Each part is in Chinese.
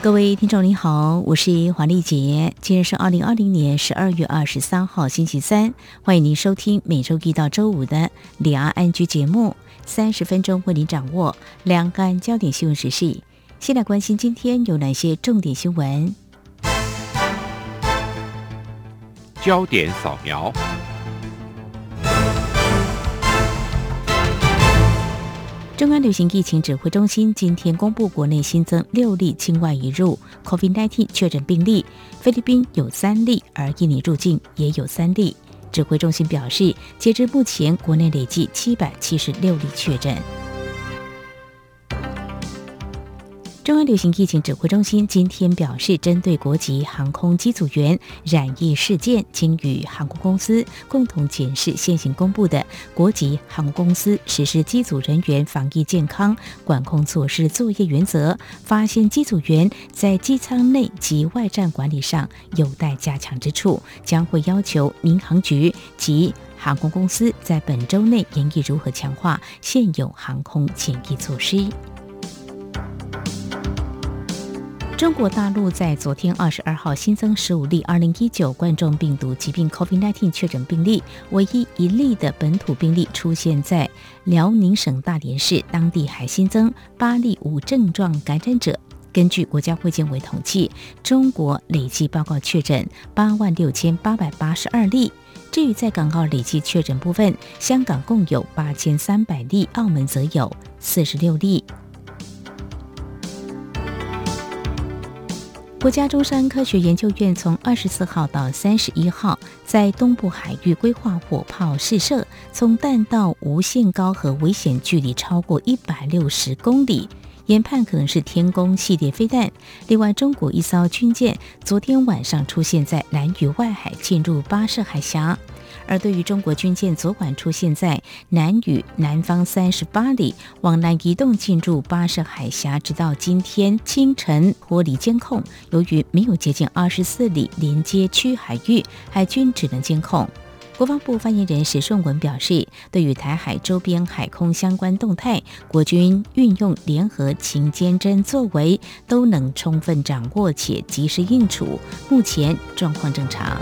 各位听众您好，我是黄丽杰，今日是二零二零年十二月二十三号星期三，欢迎您收听每周一到周五的两岸安居节目，三十分钟为您掌握两岸焦点新闻时事。先来关心今天有哪些重点新闻？焦点扫描。中央流行疫情指挥中心今天公布，国内新增六例境外移入 COVID-19 确诊病例，菲律宾有三例，而印尼入境也有三例。指挥中心表示，截至目前，国内累计七百七十六例确诊。中央流行疫情指挥中心今天表示，针对国籍航空机组员染疫事件，经与航空公司共同检视现行公布的国籍航空公司实施机组人员防疫健康管控措施作业原则，发现机组员在机舱内及外站管理上有待加强之处，将会要求民航局及航空公司在本周内研议如何强化现有航空检疫措施。中国大陆在昨天二十二号新增十五例二零一九冠状病毒疾病 （COVID-19） 确诊病例，唯一一例的本土病例出现在辽宁省大连市，当地还新增八例无症状感染者。根据国家卫健委统计，中国累计报告确诊八万六千八百八十二例。至于在港澳累计确诊部分，香港共有八千三百例，澳门则有四十六例。国家中山科学研究院从二十四号到三十一号，在东部海域规划火炮试射，从弹道无限高和危险距离超过一百六十公里，研判可能是天宫系列飞弹。另外，中国一艘军舰昨天晚上出现在南屿外海，进入巴士海峡。而对于中国军舰昨晚出现在南屿南方三十八里，往南移动进入巴士海峡，直到今天清晨脱离监控。由于没有接近二十四里连接区海域，海军只能监控。国防部发言人史顺文表示，对于台海周边海空相关动态，国军运用联合勤监侦作为，都能充分掌握且及时应处，目前状况正常。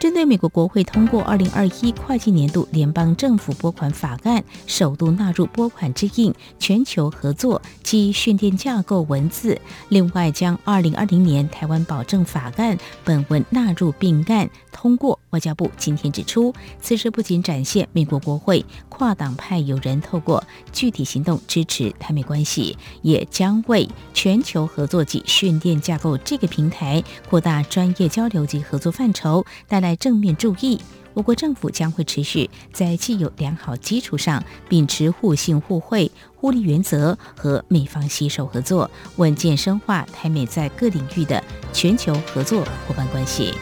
针对美国国会通过二零二一会计年度联邦政府拨款法案，首度纳入拨款之印全球合作及训练架构文字，另外将二零二零年台湾保证法案本文纳入并案通过。外交部今天指出，此事不仅展现美国国会跨党派有人透过具体行动支持台美关系，也将为全球合作及训练架构这个平台扩大专业交流及合作范畴带来。在正面注意，我国政府将会持续在既有良好基础上，秉持互信互惠互利原则，和美方携手合作，稳健深化台美在各领域的全球合作伙伴关系。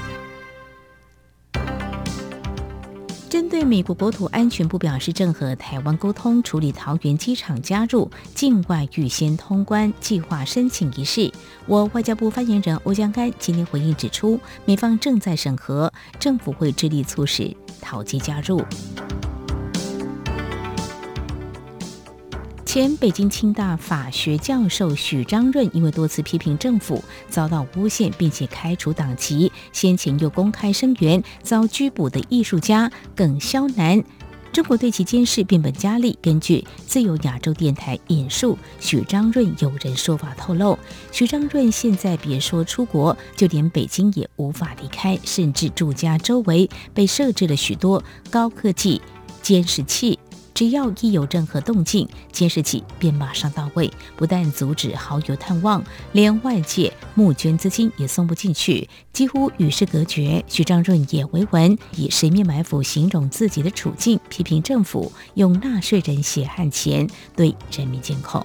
针对美国国土安全部表示，正和台湾沟通处理桃园机场加入境外预先通关计划申请一事，我外交部发言人欧江安今天回应指出，美方正在审核，政府会致力促使桃机加入。前北京清大法学教授许章润因为多次批评政府遭到诬陷，并且开除党籍，先前又公开声援遭拘捕的艺术家耿肖南，中国对其监视变本加厉。根据自由亚洲电台引述许章润有人说法透露，许章润现在别说出国，就连北京也无法离开，甚至住家周围被设置了许多高科技监视器。只要一有任何动静，监视器便马上到位，不但阻止好友探望，连外界募捐资金也送不进去，几乎与世隔绝。徐章润也为文以“十面埋伏”形容自己的处境，批评政府用纳税人血汗钱对人民监控。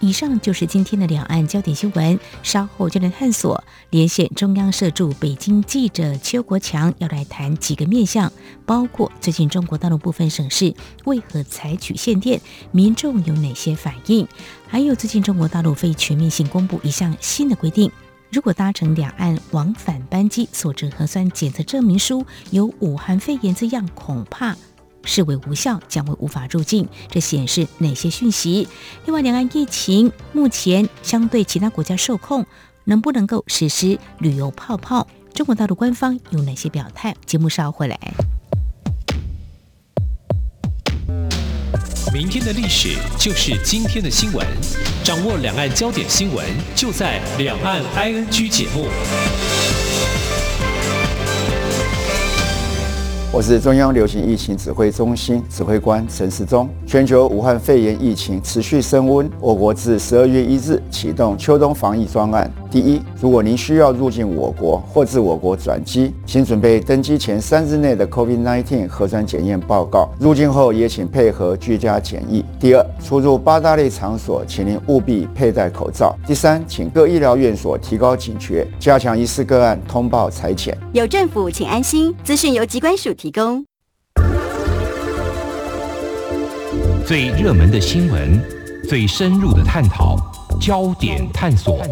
以上就是今天的两岸焦点新闻，稍后就能探索。连线中央社驻北京记者邱国强要来谈几个面向，包括最近中国大陆部分省市为何采取限电，民众有哪些反应，还有最近中国大陆非全面性公布一项新的规定。如果搭乘两岸往返班机所持核酸检测证明书有武汉肺炎字样，恐怕视为无效，将会无法入境。这显示哪些讯息？另外，两岸疫情目前相对其他国家受控，能不能够实施旅游泡泡？中国大陆官方有哪些表态？节目稍后回来。明天的历史就是今天的新闻，掌握两岸焦点新闻，就在《两岸 ING》节目。我是中央流行疫情指挥中心指挥官陈时中。全球武汉肺炎疫情持续升温，我国自十二月一日启动秋冬防疫专案。第一，如果您需要入境我国或自我国转机，请准备登机前三日内的 COVID-19 核酸检验报告。入境后也请配合居家检疫。第二，出入八大类场所，请您务必佩戴口罩。第三，请各医疗院所提高警觉，加强疑似个案通报裁遣。有政府，请安心。资讯由机关署提供。最热门的新闻，最深入的探讨，焦点探索。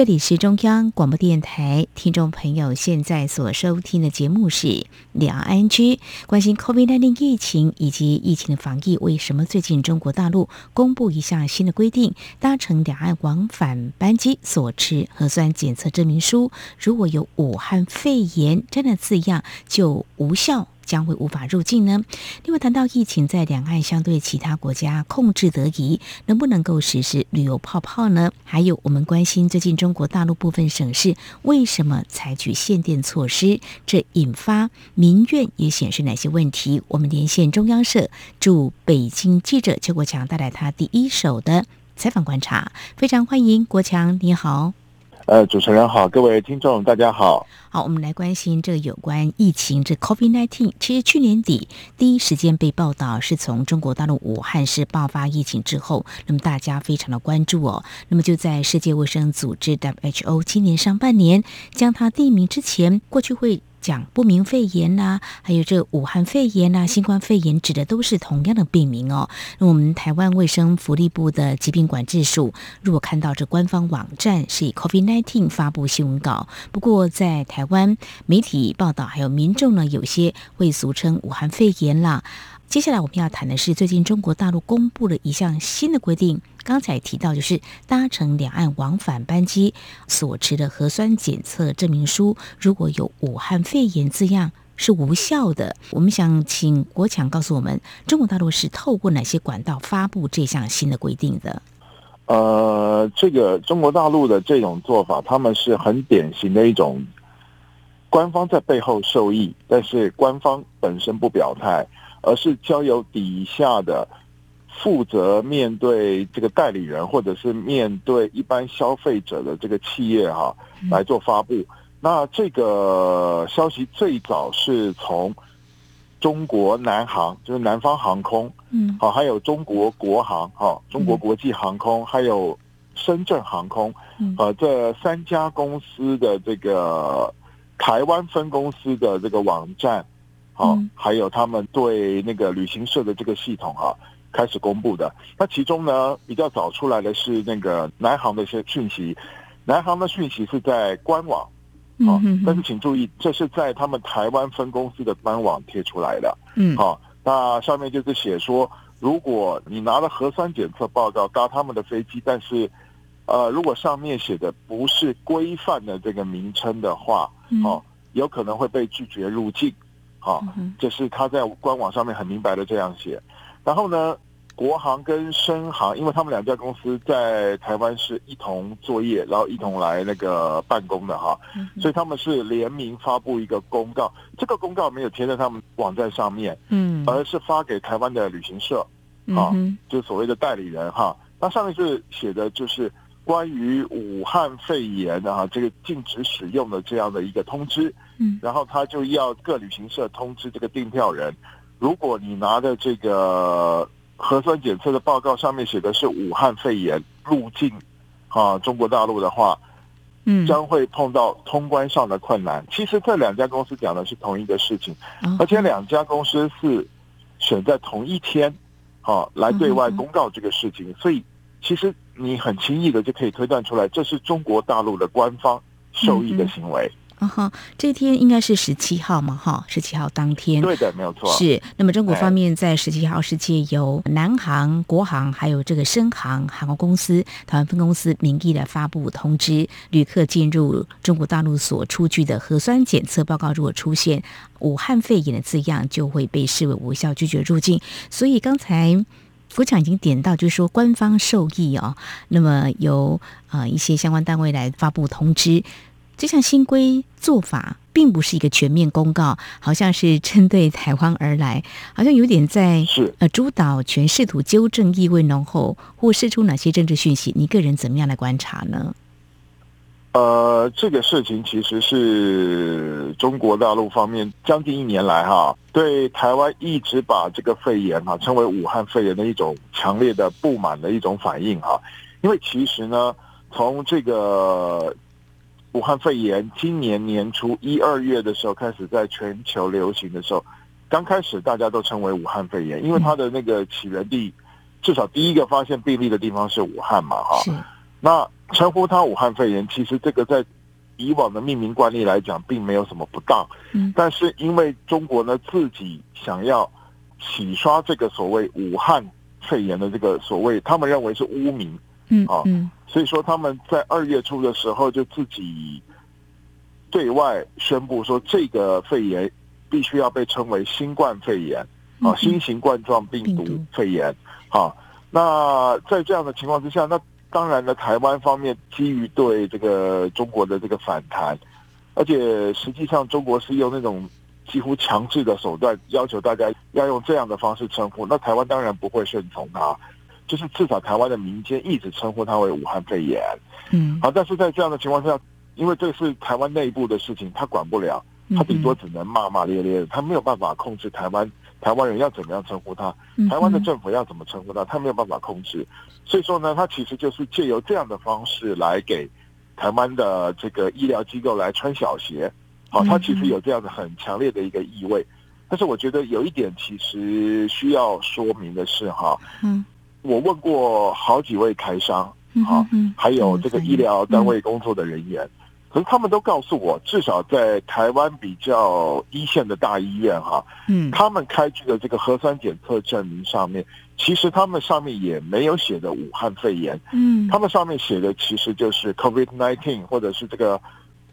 这里是中央广播电台，听众朋友现在所收听的节目是两岸区，关心 COVID-19 疫情以及疫情的防疫。为什么最近中国大陆公布一项新的规定，搭乘两岸往返班机所持核酸检测证明书，如果有武汉肺炎这样的字样，就无效？将会无法入境呢？另外谈到疫情在两岸相对其他国家控制得宜，能不能够实施旅游泡泡呢？还有我们关心最近中国大陆部分省市为什么采取限电措施，这引发民怨也显示哪些问题？我们连线中央社驻北京记者邱国强带来他第一手的采访观察，非常欢迎国强，你好。呃，主持人好，各位听众大家好。好，我们来关心这个有关疫情，这 COVID-19。其实去年底第一时间被报道是从中国大陆武汉市爆发疫情之后，那么大家非常的关注哦。那么就在世界卫生组织 WHO 今年上半年将它定名之前，过去会。讲不明肺炎呐，还有这武汉肺炎呐，新冠肺炎指的都是同样的病名哦。那我们台湾卫生福利部的疾病管制署，如果看到这官方网站是以 COVID-19 发布新闻稿，不过在台湾媒体报道还有民众呢，有些会俗称武汉肺炎啦。接下来我们要谈的是最近中国大陆公布了一项新的规定。刚才提到，就是搭乘两岸往返班机所持的核酸检测证明书，如果有武汉肺炎字样是无效的。我们想请国强告诉我们，中国大陆是透过哪些管道发布这项新的规定的？呃，这个中国大陆的这种做法，他们是很典型的一种官方在背后受益，但是官方本身不表态。而是交由底下的负责面对这个代理人，或者是面对一般消费者的这个企业哈来做发布。那这个消息最早是从中国南航，就是南方航空，嗯，好，还有中国国航，哈，中国国际航空，还有深圳航空，呃，这三家公司的这个台湾分公司的这个网站。哦，还有他们对那个旅行社的这个系统啊，开始公布的。那其中呢，比较早出来的是那个南航的一些讯息。南航的讯息是在官网，哦，但是请注意，这是在他们台湾分公司的官网贴出来的。嗯，好，那上面就是写说，如果你拿了核酸检测报告搭他们的飞机，但是，呃，如果上面写的不是规范的这个名称的话，哦，有可能会被拒绝入境。好，这是他在官网上面很明白的这样写。然后呢，国航跟深航，因为他们两家公司在台湾是一同作业，然后一同来那个办公的哈，所以他们是联名发布一个公告。这个公告没有贴在他们网站上面，嗯，而是发给台湾的旅行社，啊，就所谓的代理人哈。那上面是写的就是。关于武汉肺炎啊，这个禁止使用的这样的一个通知，嗯，然后他就要各旅行社通知这个订票人，如果你拿的这个核酸检测的报告上面写的是武汉肺炎入境啊中国大陆的话，嗯，将会碰到通关上的困难。其实这两家公司讲的是同一个事情，哦。而且两家公司是选在同一天，啊，来对外公告这个事情，所以其实你很轻易的就可以推断出来，这是中国大陆的官方受益的行为。啊哈，这天应该是十七号嘛，哈，十七号当天。对的，没有错。是，那么中国哎方面在十七号是借由南航、国航还有这个深航航空公司台湾分公司名义来发布通知，旅客进入中国大陆所出具的核酸检测报告，如果出现武汉肺炎的字样，就会被视为无效，拒绝入境。所以刚才。福强已经点到，就是说官方受益哦，那么由呃一些相关单位来发布通知，这项新规做法并不是一个全面公告，好像是针对台湾而来，好像有点在是呃主导权试图纠正意味浓厚，或释出哪些政治讯息？你个人怎么样来观察呢？呃，这个事情其实是中国大陆方面将近一年来哈，对台湾一直把这个肺炎哈称为武汉肺炎的一种强烈的不满的一种反应哈。因为其实呢，从这个武汉肺炎今年年初一二月的时候开始在全球流行的时候，刚开始大家都称为武汉肺炎，因为它的那个起源地，至少第一个发现病例的地方是武汉嘛哈。那称呼它武汉肺炎，其实这个在以往的命名惯例来讲，并没有什么不当。嗯但是因为中国呢自己想要洗刷这个所谓武汉肺炎的这个所谓，他们认为是污名，哦嗯啊所以说他们在二月初的时候就自己对外宣布说，这个肺炎必须要被称为新冠肺炎啊，嗯新型冠状病毒肺炎。好，那在这样的情况之下，那当然呢，台湾方面基于对这个中国的这个反弹，而且实际上中国是用那种几乎强制的手段要求大家要用这样的方式称呼，那台湾当然不会顺从它。就是至少台湾的民间一直称呼它为武汉肺炎，嗯，好，但是在这样的情况下，因为这是台湾内部的事情，他管不了，他顶多只能骂骂咧咧，他没有办法控制台湾台湾人要怎么样称呼他，嗯台湾的政府要怎么称呼他，他没有办法控制。所以说呢，他其实就是借由这样的方式来给台湾的这个医疗机构来穿小鞋。好，他其实有这样的很强烈的一个意味。但是我觉得有一点其实需要说明的是哈，嗯我问过好几位台商，嗯好嗯，还有这个医疗单位工作的人员，可是他们都告诉我，至少在台湾比较一线的大医院哈，嗯。他们开具的这个核酸检测证明上面，其实他们上面也没有写的武汉肺炎，嗯，他们上面写的其实就是 COVID-19 或者是这个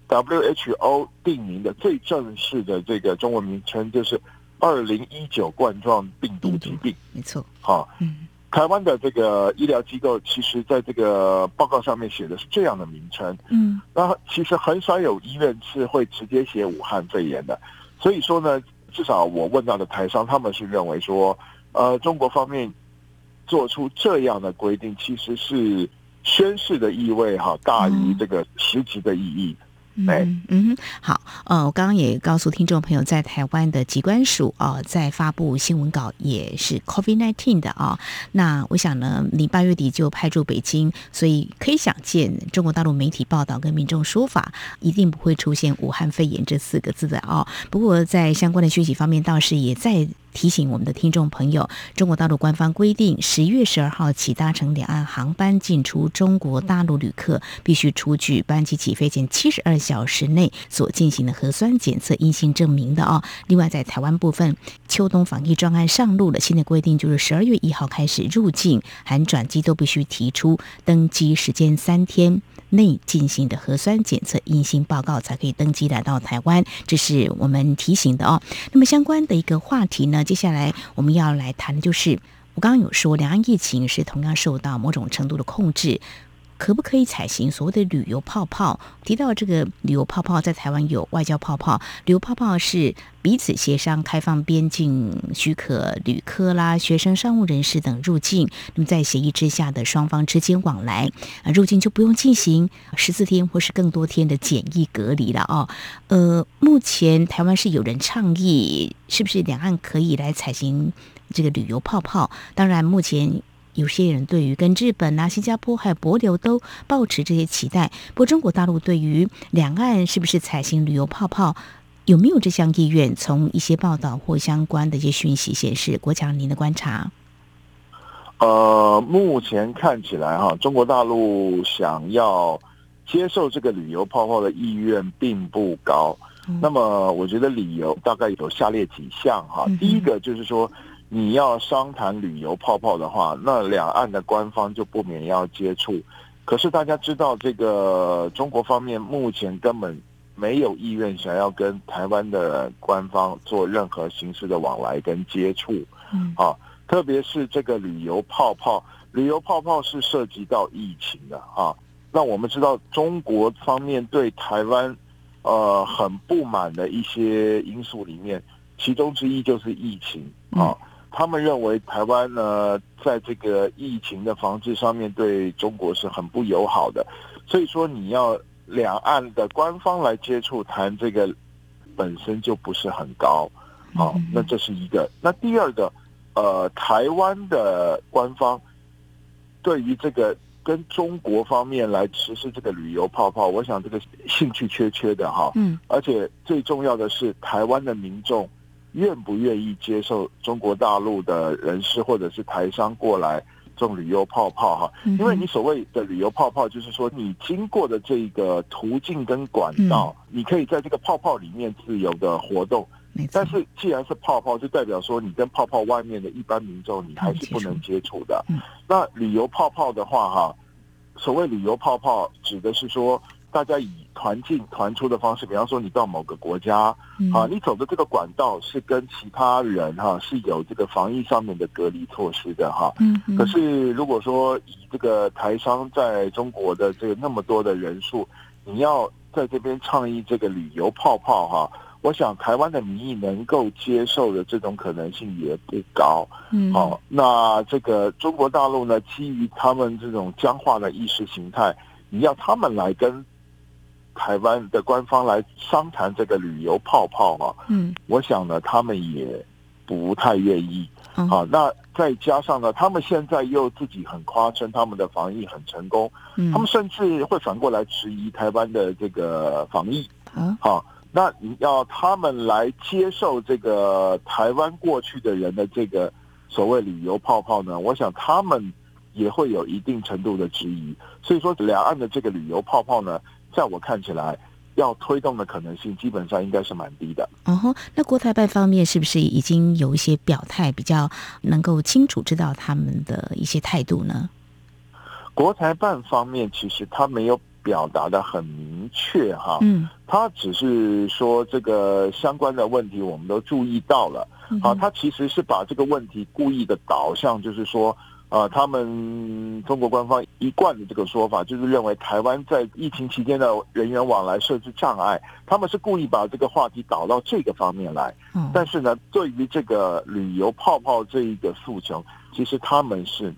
WHO 定名的最正式的这个中文名称，就是二零一九冠状病毒疾病。没错，哈，嗯台湾的这个医疗机构，其实在这个报告上面写的是这样的名称。嗯那其实很少有医院是会直接写武汉肺炎的，所以说呢，至少我问到的台商，他们是认为说，呃，中国方面做出这样的规定，其实是宣示的意味哈，大于这个实质的意义。哎嗯嗯哼，好，呃，我刚刚也告诉听众朋友，在台湾的疾管署啊、在发布新闻稿也是 COVID nineteen 的啊、那我想呢，你八月底就派驻北京，所以可以想见，中国大陆媒体报道跟民众说法，一定不会出现武汉肺炎这四个字的啊、不过在相关的讯息方面，倒是也在。提醒我们的听众朋友，中国大陆官方规定，十月十二号起搭乘两岸航班进出中国大陆旅客，必须出具班机起飞前七十二小时内所进行的核酸检测阴性证明的哦。另外，在台湾部分，秋冬防疫专案上路了，新的规定就是十二月一号开始入境含转机都必须提出登机时间三天。内进行的核酸检测阴性报告才可以登机来到台湾，这是我们提醒的哦。那么相关的一个话题呢，接下来我们要来谈的就是，我刚刚有说，两岸疫情是同样受到某种程度的控制。可不可以采行所谓的旅游泡泡？提到这个旅游泡泡，在台湾有外交泡泡，旅游泡泡是彼此协商开放边境许可旅客啦、学生、商务人士等入境。那么在协议之下的双方之间往来，啊，入境就不用进行十四天或是更多天的检疫隔离了哦。呃，目前台湾是有人倡议，是不是两岸可以来采行这个旅游泡泡？当然，目前。有些人对于跟日本啊、新加坡还有博流都抱持这些期待，不过中国大陆对于两岸是不是采行旅游泡泡，有没有这项意愿？从一些报道或相关的一些讯息显示，国强您的观察？呃，目前看起来哈，中国大陆想要接受这个旅游泡泡的意愿并不高。那么，我觉得理由大概有下列几项哈。第一个就是说。你要商谈旅游泡泡的话，那两岸的官方就不免要接触。可是大家知道，这个中国方面目前根本没有意愿想要跟台湾的官方做任何形式的往来跟接触。嗯，啊，特别是这个旅游泡泡，旅游泡泡是涉及到疫情的啊。那我们知道，中国方面对台湾呃很不满的一些因素里面，其中之一就是疫情啊。他们认为台湾呢，在这个疫情的防治上面对中国是很不友好的，所以说你要两岸的官方来接触谈这个，本身就不是很高，好，那这是一个。那第二个，呃，台湾的官方对于这个跟中国方面来实施这个旅游泡泡，我想这个兴趣缺缺的哈，嗯，而且最重要的是台湾的民众。愿不愿意接受中国大陆的人士或者是台商过来这种旅游泡泡哈？因为你所谓的旅游泡泡，就是说你经过的这个途径跟管道，你可以在这个泡泡里面自由的活动。但是既然是泡泡，就代表说你跟泡泡外面的一般民众，你还是不能接触的。那旅游泡泡的话哈，所谓旅游泡泡，指的是说。大家以团进团出的方式，比方说你到某个国家，啊，你走的这个管道是跟其他人哈是有这个防疫上面的隔离措施的哈。嗯。可是如果说以这个台商在中国的这个那么多的人数，你要在这边倡议这个旅游泡泡哈，我想台湾的民意能够接受的这种可能性也不高。嗯。好，那这个中国大陆呢，基于他们这种僵化的意识形态，你要他们来跟。台湾的官方来商谈这个旅游泡泡啊，嗯，我想呢，他们也不太愿意。好，那再加上呢，他们现在又自己很夸称他们的防疫很成功，嗯，他们甚至会反过来质疑台湾的这个防疫。嗯，好，那你要他们来接受这个台湾过去的人的这个所谓旅游泡泡呢？我想他们也会有一定程度的质疑。所以说，两岸的这个旅游泡泡呢？在我看起来，要推动的可能性基本上应该是蛮低的。哦吼，那国台办方面是不是已经有一些表态，比较能够清楚知道他们的一些态度呢？国台办方面其实他没有表达的很明确哈，嗯，他只是说这个相关的问题我们都注意到了，好，他其实是把这个问题故意的导向，就是说。啊，他们中国官方一贯的这个说法，就是认为台湾在疫情期间的人员往来设置障碍，他们是故意把这个话题导到这个方面来。嗯，但是呢，对于这个旅游泡泡这一个诉求，其实他们是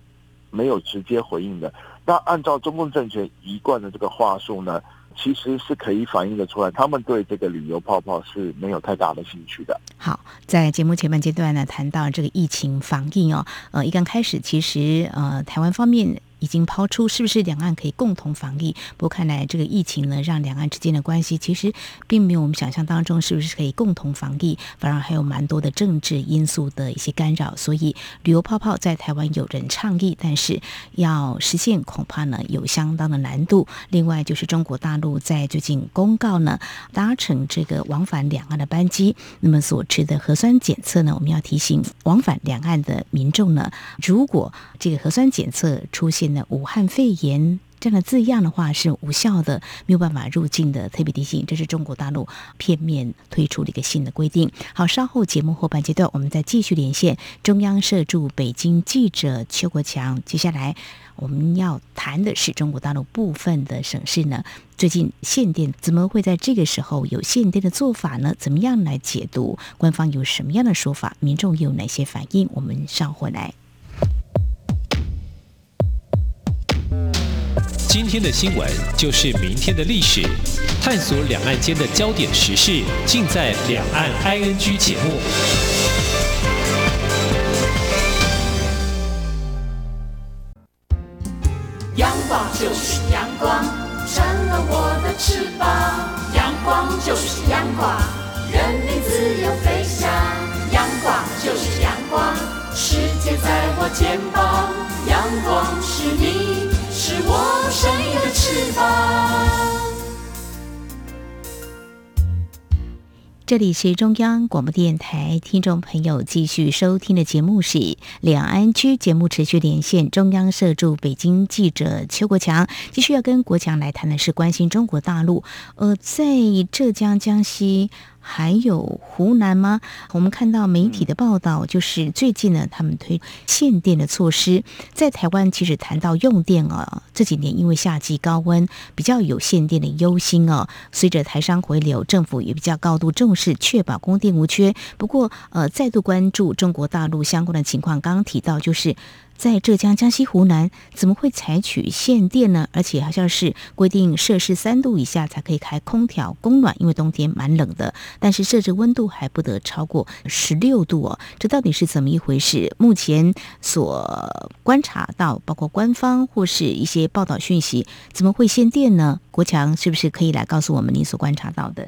没有直接回应的。那按照中共政权一贯的这个话术呢？其实是可以反映的出来，他们对这个旅游泡泡是没有太大的兴趣的。好，在节目前半阶段呢，谈到这个疫情防疫哦，呃，一刚开始，其实呃，台湾方面。已经抛出是不是两岸可以共同防疫？不过看来这个疫情呢，让两岸之间的关系其实并没有我们想象当中是不是可以共同防疫，反而还有蛮多的政治因素的一些干扰。所以旅游泡泡在台湾有人倡议，但是要实现恐怕呢有相当的难度。另外就是中国大陆在最近公告呢，搭乘这个往返两岸的班机，那么所持的核酸检测呢，我们要提醒往返两岸的民众呢，如果这个核酸检测出现。那武汉肺炎这样的字样的话是无效的，没有办法入境的。特别提醒，这是中国大陆片面推出的一个新的规定。好，稍后节目后半阶段，我们再继续连线中央社驻北京记者邱国强。接下来我们要谈的是中国大陆部分的省市呢，最近限电怎么会在这个时候有限电的做法呢？怎么样来解读？官方有什么样的说法？民众又有哪些反应？我们稍后来。今天的新闻就是明天的历史，探索两岸间的焦点时事，尽在《两岸 ING》节目。阳光就是阳光，成了我的翅膀。阳光就是阳光，人民自由飞翔。阳光就是阳光，世界在我肩膀。阳光是你，我生命的翅膀。这里是中央广播电台，听众朋友继续收听的节目是《两岸区》节目，持续连线中央社驻北京记者邱国强，继续要跟国强来谈的是关心中国大陆。呃，在浙江、江西。还有湖南吗？我们看到媒体的报道，就是最近呢，他们推限电的措施。在台湾，其实谈到用电啊，这几年因为夏季高温，比较有限电的忧心哦。随着台商回流，政府也比较高度重视，确保供电无缺。不过，呃，再度关注中国大陆相关的情况。刚刚提到就是。在浙江、江西、湖南，怎么会采取限电呢？而且好像是规定摄氏三度以下才可以开空调供暖，因为冬天蛮冷的。但是设置温度还不得超过十六度哦，这到底是怎么一回事？目前所观察到，包括官方或是一些报道讯息，怎么会限电呢？国强是不是可以来告诉我们你所观察到的？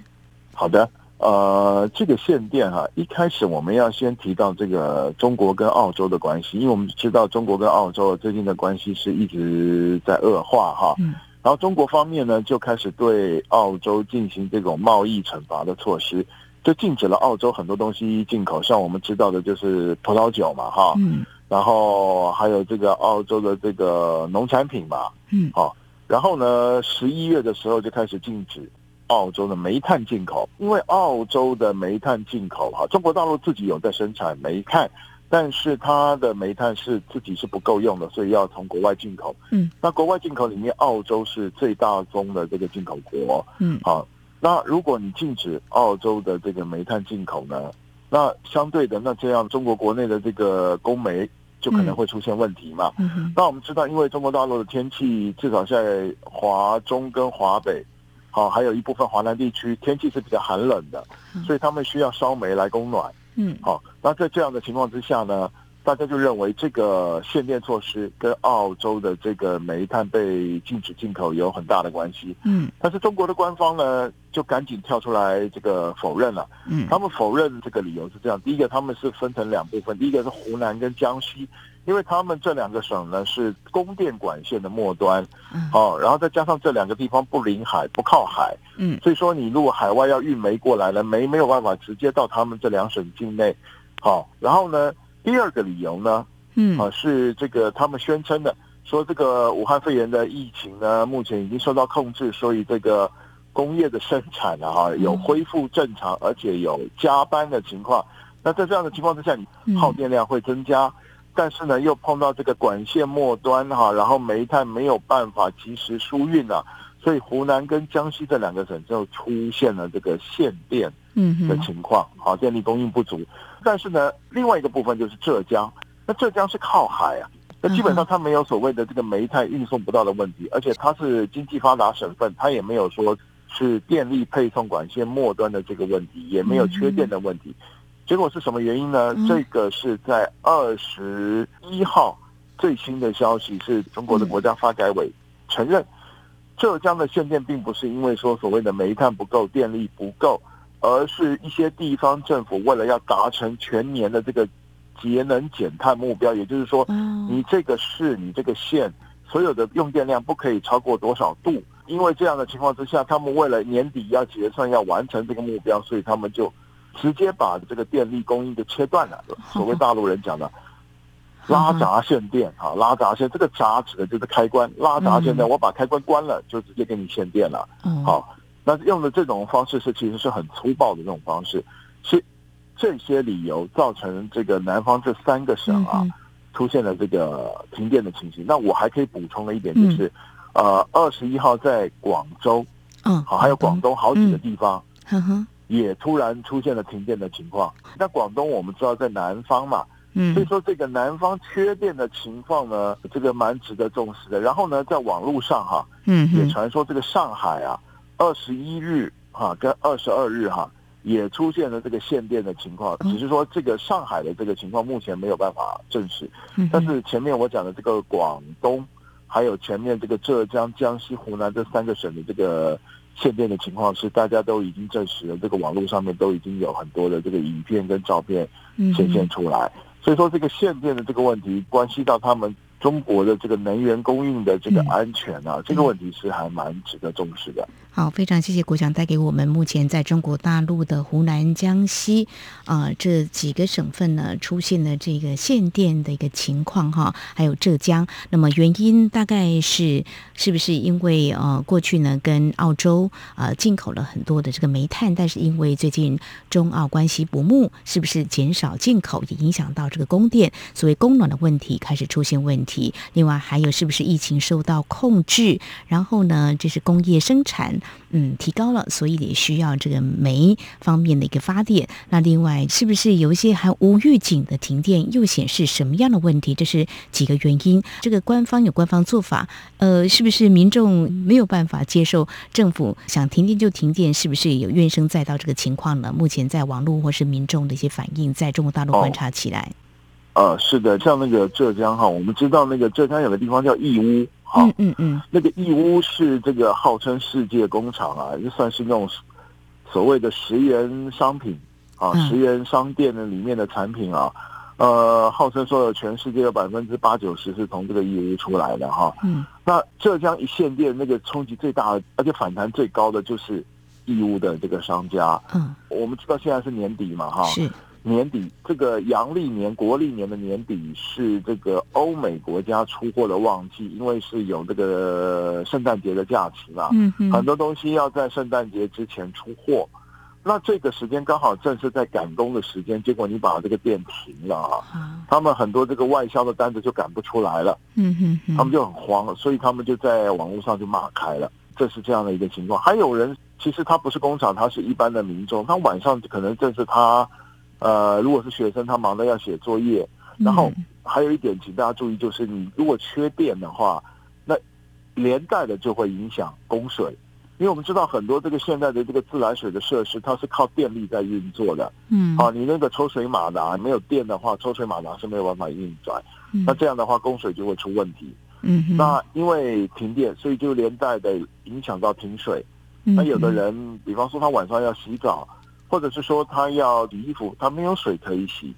好的。呃，这个限电哈，一开始我们要先提到这个中国跟澳洲的关系，因为我们知道中国跟澳洲最近的关系是一直在恶化哈。嗯。然后中国方面呢，就开始对澳洲进行这种贸易惩罚的措施，就禁止了澳洲很多东西进口，像我们知道的就是葡萄酒嘛哈。嗯。然后还有这个澳洲的这个农产品嘛。嗯。好，然后呢，十一月的时候就开始禁止。澳洲的煤炭进口，因为澳洲的煤炭进口哈，中国大陆自己有在生产煤炭，但是它的煤炭是自己是不够用的，所以要从国外进口。嗯，那国外进口里面，澳洲是最大宗的这个进口国。嗯，好，那如果你禁止澳洲的这个煤炭进口呢，那相对的，那这样中国国内的这个供煤就可能会出现问题嘛。嗯那我们知道，因为中国大陆的天气，至少在华中跟华北。好，还有一部分华南地区天气是比较寒冷的，所以他们需要烧煤来供暖。嗯，好，那在这样的情况之下呢，大家就认为这个限电措施跟澳洲的这个煤炭被禁止进口有很大的关系。嗯，但是中国的官方呢，就赶紧跳出来这个否认了。嗯，他们否认这个理由是这样：第一个，他们是分成两部分，第一个是湖南跟江西。因为他们这两个省呢是供电管线的末端，哦，然后再加上这两个地方不临海不靠海，嗯，所以说你如果海外要运煤过来了，煤没有办法直接到他们这两省境内，好，然后呢，第二个理由呢，嗯，啊是这个他们宣称的，说这个武汉肺炎的疫情呢目前已经受到控制，所以这个工业的生产啊哈有恢复正常，而且有加班的情况，那在这样的情况之下，你耗电量会增加。但是呢，又碰到这个管线末端哈，然后煤炭没有办法及时输运啊，所以湖南跟江西这两个省就出现了这个限电的情况，好，电力供应不足。但是呢，另外一个部分就是浙江，那浙江是靠海啊，那基本上它没有所谓的这个煤炭运送不到的问题，而且它是经济发达省份，它也没有说是电力配送管线末端的这个问题，也没有缺电的问题。结果是什么原因呢？这个是在二十一号最新的消息，是中国的国家发改委承认，浙江的限电并不是因为说所谓的煤炭不够、电力不够，而是一些地方政府为了要达成全年的这个节能减碳目标，也就是说，你这个市、你这个县所有的用电量不可以超过多少度。因为这样的情况之下，他们为了年底要结算、要完成这个目标，所以他们就。直接把这个电力供应就切断了，所谓大陆人讲的拉闸限电啊，拉闸线这个闸指的就是开关，拉闸限电，我把开关关了，就直接给你限电了。哦，好，那用的这种方式是其实是很粗暴的这种方式，是这些理由造成这个南方这三个省啊、嗯出现了这个停电的情形。那我还可以补充的一点，就是、呃，二十一号在广州，嗯，好，还有广东好几个地方。呵呵，也突然出现了停电的情况。那广东我们知道在南方嘛，嗯所以说这个南方缺电的情况呢，这个蛮值得重视的。然后呢，在网络上哈，也嗯也，传说这个上海啊，二十一日哈跟二十二日哈。也出现了这个限电的情况，只是说这个上海的这个情况目前没有办法证实，但是前面我讲的这个广东，还有前面这个浙江、江西、湖南这三个省的这个限电的情况，是大家都已经证实了，这个网络上面都已经有很多的这个影片跟照片嗯显现出来。所以说，这个限电的这个问题，关系到他们中国的这个能源供应的这个嗯安全啊，这个问题是还蛮值得重视的。好，非常谢谢国强带给我们目前在中国大陆的湖南、江西啊、这几个省份呢出现了这个限电的一个情况哈，还有浙江。那么原因大概是是不是因为呃过去呢跟澳洲呃进口了很多的这个煤炭，但是因为最近中澳关系不睦，是不是减少进口也影响到这个供电，所谓供暖的问题开始出现问题。另外还有是不是疫情受到控制，然后呢这是工业生产。嗯，提高了，所以也需要这个煤方面的一个发电。那另外，是不是有一些还无预警的停电，又显示什么样的问题？这是几个原因。这个官方有官方做法，呃，是不是民众没有办法接受政府想停电就停电？是不是有怨声载道这个情况呢？目前在网络或是民众的一些反应，在中国大陆观察起来，呃，是的，像那个浙江哈，我们知道那个浙江有个地方叫义乌，哈，嗯嗯嗯那个义乌是这个号称世界工厂啊，就算是那种所谓的十元商品啊，嗯十元商店的里面的产品啊，呃，号称说有全世界有百分之八九十是从这个义乌出来的哈。嗯那浙江一线店，那个冲击最大的，而且反弹最高的就是义乌的这个商家。嗯，我们知道现在是年底嘛哈，是年底这个阳历年、国历年的年底是这个欧美国家出货的旺季，因为是有这个圣诞节的假期嘛，很多东西要在圣诞节之前出货。那这个时间刚好正是在赶工的时间，结果你把这个店停了啊，好，他们很多这个外销的单子就赶不出来了，嗯嗯嗯，他们就很慌了，所以他们就在网络上就骂开了，这是这样的一个情况。还有人其实他不是工厂，他是一般的民众，他晚上可能正是他，呃，如果是学生，他忙着要写作业，然后嗯还有一点，请大家注意，就是你如果缺电的话，那连带的就会影响供水，因为我们知道很多这个现在的这个自来水的设施，它是靠电力在运作的。嗯啊，你那个抽水马达没有电的话，抽水马达是没有办法运转，嗯那这样的话供水就会出问题。嗯那因为停电，所以就连带的影响到停水。嗯那有的人，比方说他晚上要洗澡，或者是说他要洗衣服，他没有水可以洗，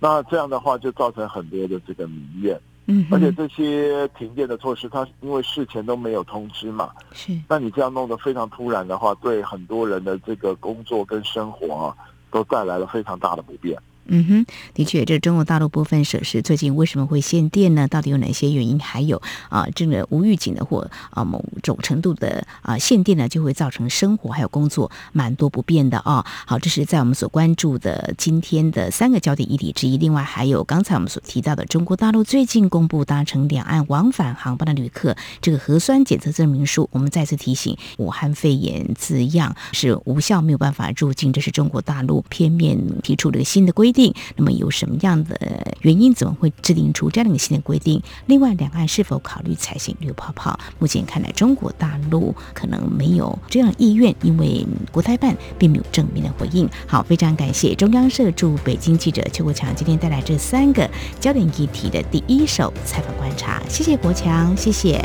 那这样的话就造成很多的这个民怨。嗯，而且这些停电的措施，它因为事前都没有通知嘛，是那你这样弄得非常突然的话，对很多人的这个工作跟生活啊，都带来了非常大的不便。嗯哼，的确，这中国大陆部分省市最近为什么会限电呢？到底有哪些原因？还有啊，这个无预警的或啊某种程度的啊限电呢，就会造成生活还有工作蛮多不便的啊。好，这是在我们所关注的今天的三个焦点议题之一。另外还有刚才我们所提到的，中国大陆最近公布搭乘两岸往返航班的旅客这个核酸检测证明书，我们再次提醒，武汉肺炎字样是无效，没有办法入境，这是中国大陆片面提出了一个新的规定。定那么有什么样的原因？怎么会制定出这样的新的规定？另外，两岸是否考虑采行绿泡泡？目前看来，中国大陆可能没有这样意愿，因为国台办并没有正面的回应。好，非常感谢中央社驻北京记者邱国强今天带来这三个焦点议题的第一手采访观察。谢谢国强，谢谢。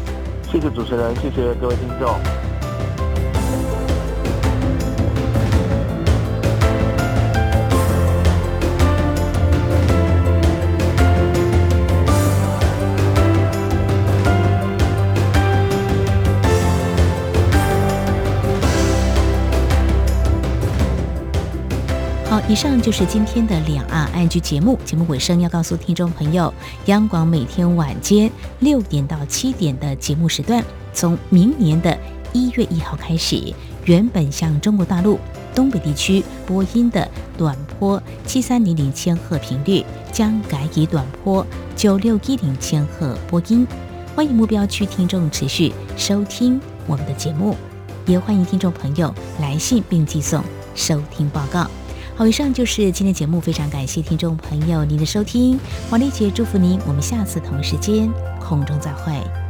谢谢主持人，谢谢各位听众。以上就是今天的两岸安居节目。节目尾声要告诉听众朋友，央广每天晚间六点到七点的节目时段，从明年的一月一号开始，原本向中国大陆东北地区播音的短波七三零零千赫频率，将改以短波九六一零千赫播音。欢迎目标区听众持续收听我们的节目，也欢迎听众朋友来信并寄送收听报告。好，以上就是今天节目，非常感谢听众朋友您的收听，王丽姐祝福您，我们下次同时间空中再会。